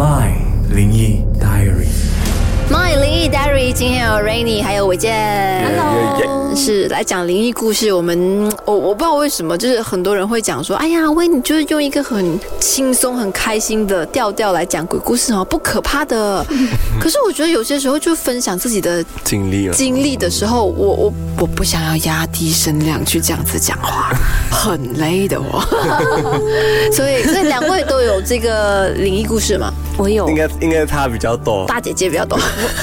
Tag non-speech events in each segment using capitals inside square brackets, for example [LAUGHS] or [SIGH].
My 灵异 Diary。My 灵异 Diary，今天有 Rainy 还有伟健 Hello 是来讲灵异故事。我们我我不知道为什么，就是很多人会讲说，哎呀，威你就是用一个很轻松、很开心的调调来讲鬼故事哦，不可怕的。[LAUGHS] 可是我觉得有些时候就分享自己的经历了，经历的时候，我我我不想要压低声量去这样子讲话，[LAUGHS] 很累的我。[LAUGHS] 所以所以两位都有这个灵异故事吗？我有应该应该他比较多。大姐姐比较多。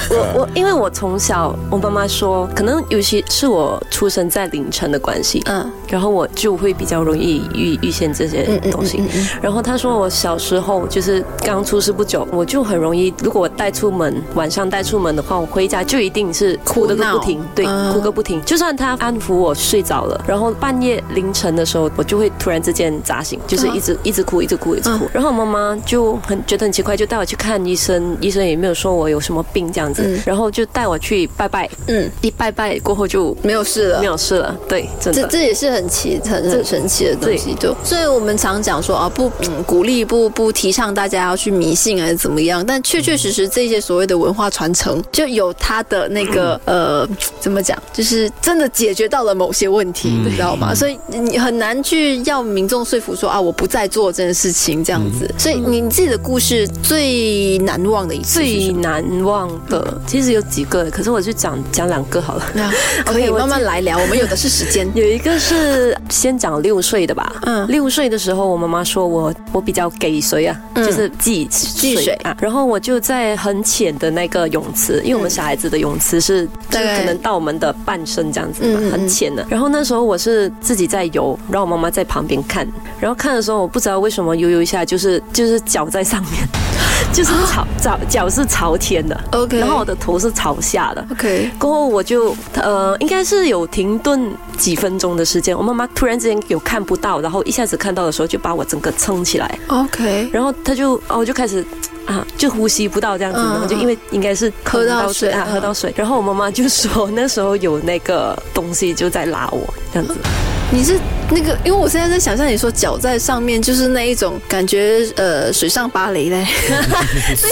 我我因为我从小我妈妈说，可能尤其是我出生在凌晨的关系，嗯然后我就会比较容易遇遇见这些东西。然后她说我小时候就是刚出世不久，我就很容易，如果我带出门，晚上带出门的话，我回家就一定是哭的个不停，对，嗯哭个不停。就算她安抚我睡着了，然后半夜凌晨的时候，我就会突然之间砸醒，就是一直一直哭，一直哭，一直哭。然后我妈妈就很觉得很奇怪，就带我去看医生，医生也没有说我有什么病这样子，然后就带我去拜拜，嗯，一拜拜过后就没有事了。没。有事了，对，真的。这这也是很奇很很神奇的东西，就所以我们常讲说啊，不嗯鼓励不不提倡大家要去迷信还是怎么样，但确确实实这些所谓的文化传承就有它的那个呃怎么讲，就是真的解决到了某些问题，你知道吗？所以你很难去要民众说服说啊我不再做这件事情这样子，所以你自己的故事最难忘的一次最？难忘的其实有几个，可是我就讲讲两个好了。啊 [LAUGHS] 可以慢慢来聊，我们有的是时间。[LAUGHS] 有一个是先讲六岁的吧，嗯。嗯，六岁的时候，我妈妈说我我比较给水啊，就是忌忌水啊，然后我就在很浅的那个泳池，因为我们小孩子的泳池是就可能到我们的半身这样子很浅的。然后那时候我是自己在游，然后我妈妈在旁边看，然后看的时候我不知道为什么游游一下就是就是脚在上面。[LAUGHS] 就是朝脚脚是朝天的。OK 然后我的头是朝下的，OK，过后我就呃，应该是有停顿几分钟的时间。我妈妈突然之间有看不到，然后一下子看到的时候，就把我整个撑起来，OK，然后她就哦，我就开始。啊，就呼吸不到这样子，嗯然后就因为应该是喝到水啊，喝到水。然后我妈妈就说 [LAUGHS] 那时候有那个东西就在拉我这样子，你是那个，因为我现在在想象你说脚在上面，就是那一种感觉，呃，水上芭蕾嘞。[LAUGHS]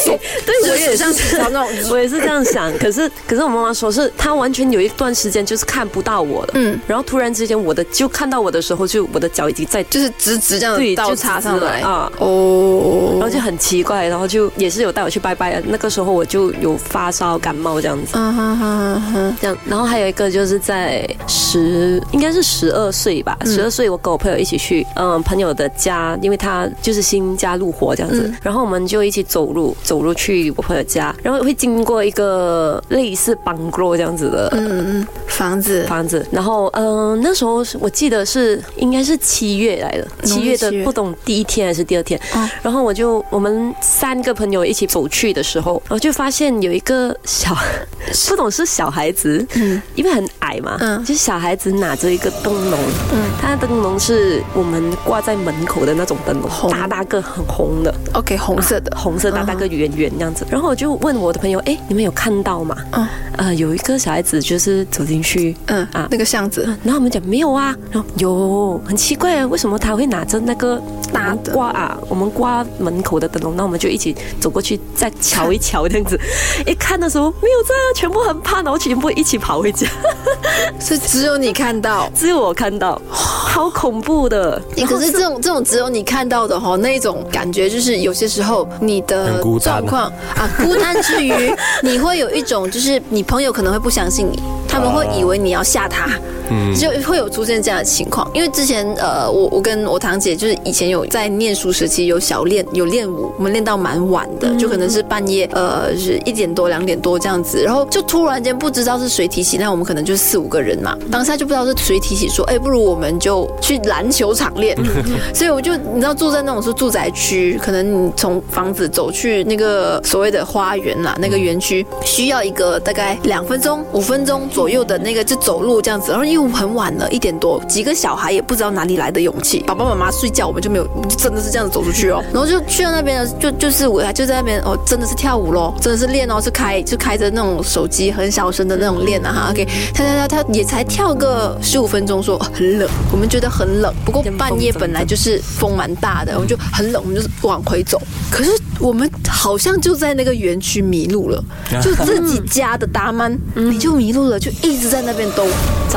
对，对我也是那种，[LAUGHS] 我也是这样想。可是 [LAUGHS] 可是我妈妈说是她完全有一段时间就是看不到我了，嗯，然后突然之间我的就看到我的时候，就我的脚已经在就是直直这样对倒插上来啊哦，然后就很奇怪，然后就也是有带我去拜拜。那个时候我就有发烧、感冒这样子。嗯哼哼哼，这样，然后还有一个就是在十，应该是十二岁吧。十二岁，我跟我朋友一起去，嗯，朋友的家，因为他就是新家入伙这样子，然后我们就一起走路，走路去我朋友家，然后会经过一个类似 bungalow 这样子的嗯嗯，房子，房子，然后嗯、呃那时候是我记得是应该是七月来的，七月的不懂第一天还是第二天，哦。然后我就我们三个朋友一起走去的时候，我就发现有一个小 [LAUGHS] 不懂是小孩子，嗯。因为很矮嘛，嗯。就是小孩子拿着一个灯笼，嗯。他的灯笼是我们挂在门口的那种灯笼，大大个很红的，，OK，红色的，红色大大个圆圆这样子。然后我就问我的朋友，哎，你们有看到吗？嗯。呃，有一个小孩子就是走进去，嗯啊。那个巷子，然后我们讲没有啊，然后有，很奇怪啊，为什么他会拿着那个大的。挂啊，我们挂门口的灯笼，那我们就一起走过去再瞧一瞧这样子。[LAUGHS] 一看的时候没有在啊，全部很怕，然后全部一起跑回家，[LAUGHS] 是只有你看到。[LAUGHS] 只有我看到，好恐怖的。欸可是这种这种只有你看到的哈，那种感觉就是有些时候你的状况啊，孤单之余，你会有一种就是你朋友可能会不相信你，他们会以为你要吓他，嗯，就会有出现这样的情况。因为之前呃，我我跟我堂姐就是以前有在念书时期有小练有练舞，我们练到蛮晚的，就可能是半夜呃是一点多两点多这样子，然后就突然间不知道是谁提起，那我们可能就四五个人嘛，当下就不知道是谁提起说，哎，不如我们就去篮球场练。[LAUGHS] 所以我就你知道住在那种是住宅区，可能你从房子走去那个所谓的花园啦，那个园区需要一个大概两分钟、五分钟左左右的那个就走路这样子，然后因为很晚了，一点多，几个小孩也不知道哪里来的勇气，爸爸妈妈睡觉，我们就没有，真的是这样子走出去哦，然后就去到那边，就就是我就在那边哦，真的是跳舞咯，真的是练哦，是开就开着那种手机很小声的那种练啊哈，OK，跳跳跳跳也才跳个十五分钟，说很冷，我们觉得很冷，不过半夜本来就是风蛮大的，我们就很冷，我们就是往回走，可是我们好像就在那个园区迷路了，就自己家的达曼，你就迷路了，就一直在那边兜，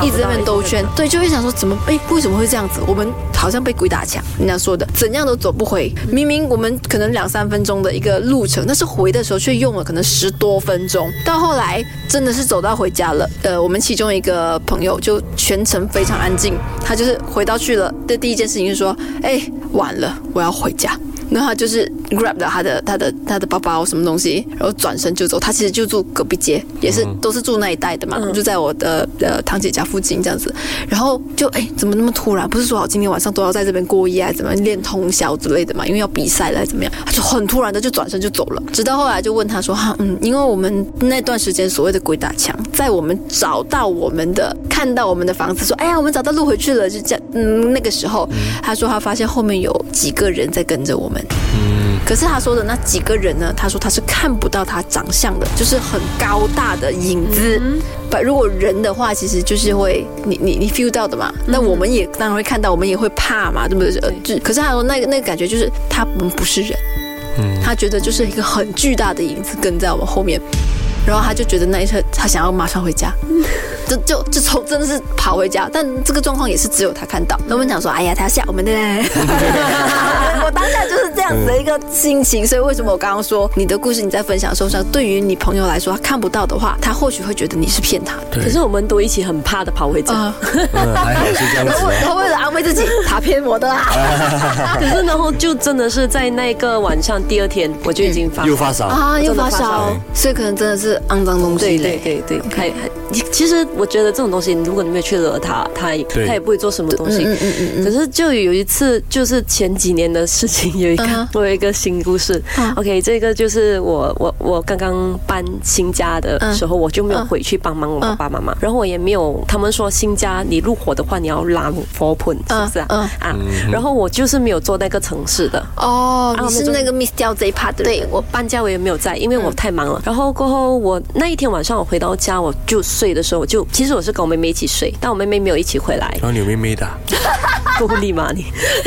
一直在那边兜圈，对，就会想说怎么哎为什么会这样子？我们好像被鬼打墙，人家说的怎样都走不回，明明我们可能两三分钟的一个路程，但是回的时候却用了可能十多分钟，到后来真的是走到回家了。呃，我们其中一个朋友就全程非常安静，他就是回到去了的第一件事情就是说，哎，晚了，我要回家。然后他就是 grab 了他的他的他的包包什么东西，然后转身就走。他其实就住隔壁街，也是都是住那一带的嘛，就在我的呃堂姐家附近这样子。然后就哎，怎么那么突然？不是说好今天晚上都要在这边过夜，怎么练通宵之类的嘛？因为要比赛了，怎么样？他就很突然的就转身就走了。直到后来就问他说：“哈，嗯，因为我们那段时间所谓的鬼打墙，在我们找到我们的看到我们的房子，说哎呀，我们找到路回去了，就这样。嗯，那个时候他说他发现后面有几个人在跟着我们。”嗯，可是他说的那几个人呢？他说他是看不到他长相的，就是很高大的影子。把，如果人的话，其实就是会你你你 feel 到的嘛。那我们也当然会看到，我们也会怕嘛，对不对？呃，就可是他说那个那个感觉就是他们不是人，嗯，他觉得就是一个很巨大的影子跟在我们后面。然后他就觉得那一刻，他想要马上回家，[LAUGHS] 就就就从真的是跑回家。但这个状况也是只有他看到。那我们讲说，哎呀，他要吓我们的。我当下就是这样子的一个心情，所以为什么我刚刚说你的故事你在分享的时候，对于你朋友来说他看不到的话，他或许会觉得你是骗他。可是我们都一起很怕的跑回家，还好是这样子。[LAUGHS] 然后为了安慰自己，他骗我的啦。[LAUGHS] 可是然后就真的是在那个晚上，第二天我就已经发又发烧啊，又发烧，所以可能真的是。肮脏东西，对对对对，还还，其实我觉得这种东西，如果你没有去惹他，他他也不会做什么东西。嗯嗯嗯嗯。可是就有一次，就是前几年的事情，有一个我有一个新故事。OK，这个就是我我我刚刚搬新家的时候，我就没有回去帮忙我爸爸妈妈，然后我也没有，他们说新家你入伙的话，你要拉佛盆，是不是啊？啊，然后我就是没有做那个城市的。哦，你是那个 miss 掉这一 part 的。对，我搬家我也没有在，因为我太忙了。然后过后我。那一天晚上我回到家，我就睡的时候，我就其实我是跟我妹妹一起睡，但我妹妹没有一起回来。然后你有妹妹的，够力吗你？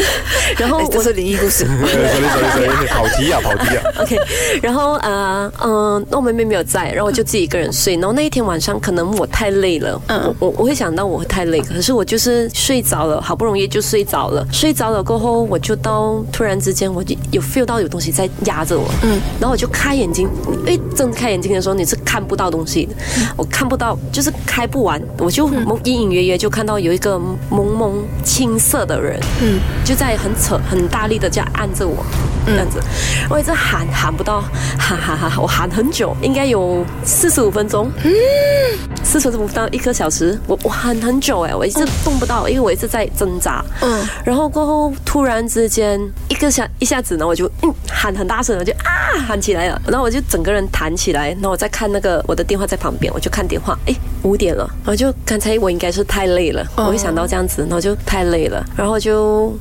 [LAUGHS] 然后这是灵异 [LAUGHS] 故事，[LAUGHS] 跑题啊跑题啊。OK，然后呃嗯，那我妹妹没有在，然后我就自己一个人睡。然后那一天晚上可能我太累了，嗯，我我会想到我太累，可是我就是睡着了，好不容易就睡着了。睡着了过后，我就到突然之间我就有 feel 到有东西在压着我，嗯，然后我就开眼睛，哎，睁开眼睛的时候你。是看不到东西的，我看不到，就是开不完，我就隐隐约约就看到有一个蒙蒙青色的人，嗯，就在很扯很大力的这样按着我，这样子，我一直喊喊不到，喊喊喊，我喊很久，应该有四十五分钟，嗯，四十五到一个小时，我我喊很久哎，我一直动不到，因为我一直在挣扎，嗯，然后过后突然之间一个下一下子呢，我就嗯喊很大声，我就啊喊起来了，然后我就整个人弹起来，然后我再看。看那个我的电话在旁边，我就看电话，哎，五点了，然后就刚才我应该是太累了，我会想到这样子，然后就太累了，然后就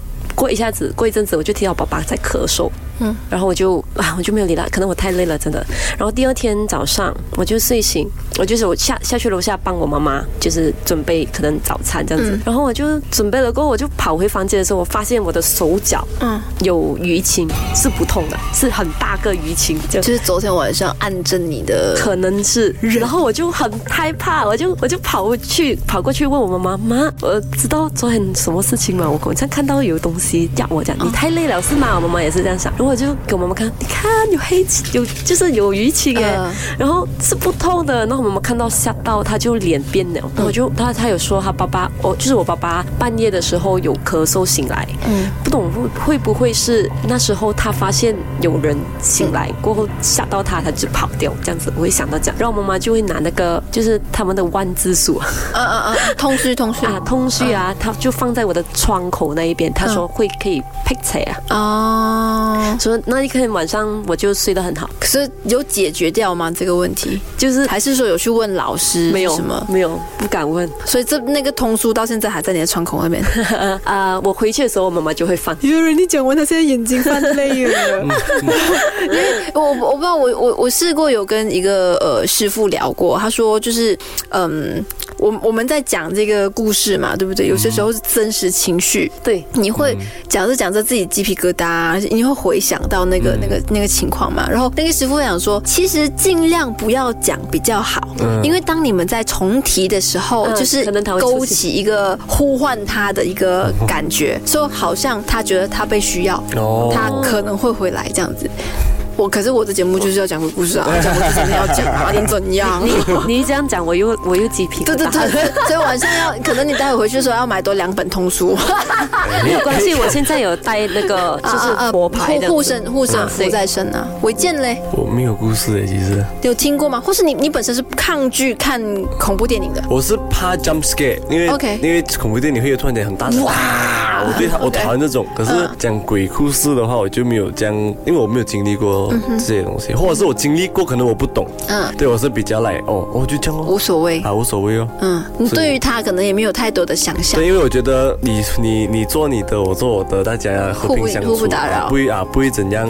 过一下子，过一阵子，我就听到爸爸在咳嗽。嗯，然后我就啊，我就没有理他，可能我太累了，真的。然后第二天早上我就睡醒，我就是我下下去楼下帮我妈妈，就是准备可能早餐这样子。然后我就准备了过后，我就跑回房间的时候，我发现我的手脚嗯有淤青，是不痛的，是很大个淤青，就是昨天晚上按着你的，可能是。然后我就很害怕，我就我就跑过去跑过去问我妈妈妈，我知道昨天什么事情吗？我好像看到有东西压我讲，你太累了是吗？我妈妈也是这样想。我就给我妈妈看，你看有黑青，有就是有淤青哎，然后是不痛的。然后我妈妈看到吓到，她就脸变了。然后就她她有说，她爸爸，我就是我爸爸半夜的时候有咳嗽醒来，嗯，不懂会会不会是那时候他发现有人醒来过后吓到他，他就跑掉这样子。我会想到这样，然后妈妈就会拿那个就是他们的万字书，嗯嗯嗯，通虚通虚 [LAUGHS] 啊，通虚啊，他就放在我的窗口那一边。她说会可以辟邪啊，哦。所以那一天晚上我就睡得很好，可是有解决掉吗？这个问题，就是还是说有去问老师没有什么？没有不敢问。所以这那个通书到现在还在你的窗口那边。啊、[LAUGHS] 我回去的时候，我妈妈就会放。有人你讲完，他现在眼睛泛泪了。[LAUGHS] 因为我我不知道，我我我试过有跟一个呃师傅聊过，他说就是嗯，我我们在讲这个故事嘛，对不对？有些时候是真实情绪，对，你会讲着讲着自己鸡皮疙瘩，你会回想到那个、那个那个情况嘛。然后那个师傅讲说，其实尽量不要讲比较好，因为当你们在重提的时候，嗯就是可能他会勾起一个呼唤他的一个感觉，说好像他觉得他被需要，哦。他可能会回来这样子。我可是我的节目就是要讲鬼故事啊，[LAUGHS] 讲鬼故事真的要讲啊，你怎样？[LAUGHS] 你你一这样讲，我又我又鸡皮。对对对，所以晚上要，可能你待会回去的时候要买多两本通书。[LAUGHS] 没有关系，我现在有带那个就是佛牌的护护身护身符在身啊。违建嘞，我没有故事诶，其实有听过吗？或是你你本身是抗拒看恐怖电影的？我是怕 jump scare，因为 OK 因为恐怖电影会有突然间很大声哇，我对他我讨厌这种。可是讲鬼故事的话，我就没有这样，因为我没有经历过这些东西，或者是我经历过，可能我不懂。嗯，对我是比较来哦，我就这样哦，无所谓。啊无所谓哦。嗯，你对于他可能也没有太多的想象对，。因为我觉得你你你做你的，我做我的，大家和平相处，互不打扰不会啊，不会怎样，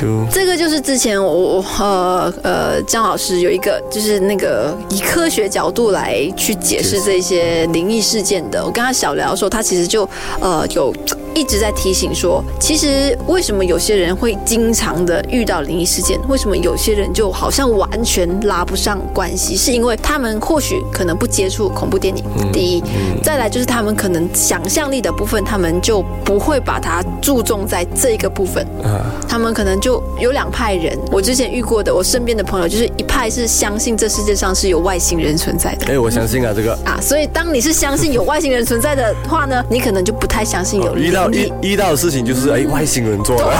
就这个就是之前我我呃呃张老师有一个就是那个以科学角度来去解释这些灵异事件的。我跟他小聊的时候，他其实就呃有一直在提醒说，其实为什么有些人会经常的遇到灵异事件，为什么有些人就好像完全拉不上关系，是因为他们或许可能不接触恐怖电影，第一，再来就是他们可能想象力的部分，他们就不会把它注重在这一个部分。啊，他们可能就有两派人。我之前遇过的，我身边的朋友就是一派是相信这世界上是有外星人存在的。哎，我相信啊，这个啊，所以当你是相信有外星人存在的话呢，你可能就不太相信有哦遇到遇遇到的事情就是哎外星人做的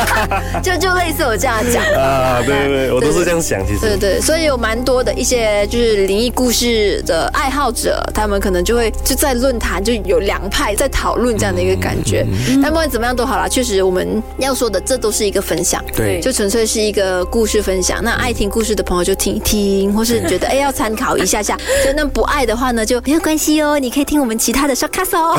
[LAUGHS] 就就类似我这样讲。啊，对对对，我都是这样想，其实。对对，所以有蛮多的一些就是灵异故事的爱好者，他们可能就会就在论坛就有两派在讨论这样的一个感觉。但不管怎么样都好啦，确实我们要说的这都是一个分享，对就纯粹是一个故事分享。那爱听故事的朋友就听一听，或是觉得哎要参考一下下，[LAUGHS] 就那不爱的话呢就没有关系哦，你可以听我们其他的 shortcast 哦。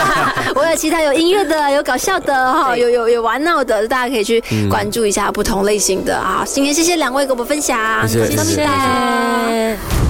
[LAUGHS] 我有其他有音乐的，有搞笑的哈，有有有玩闹的，大家可以去关注一下不同类型的啊。今天谢谢两位给我们分享，谢谢谢谢谢谢。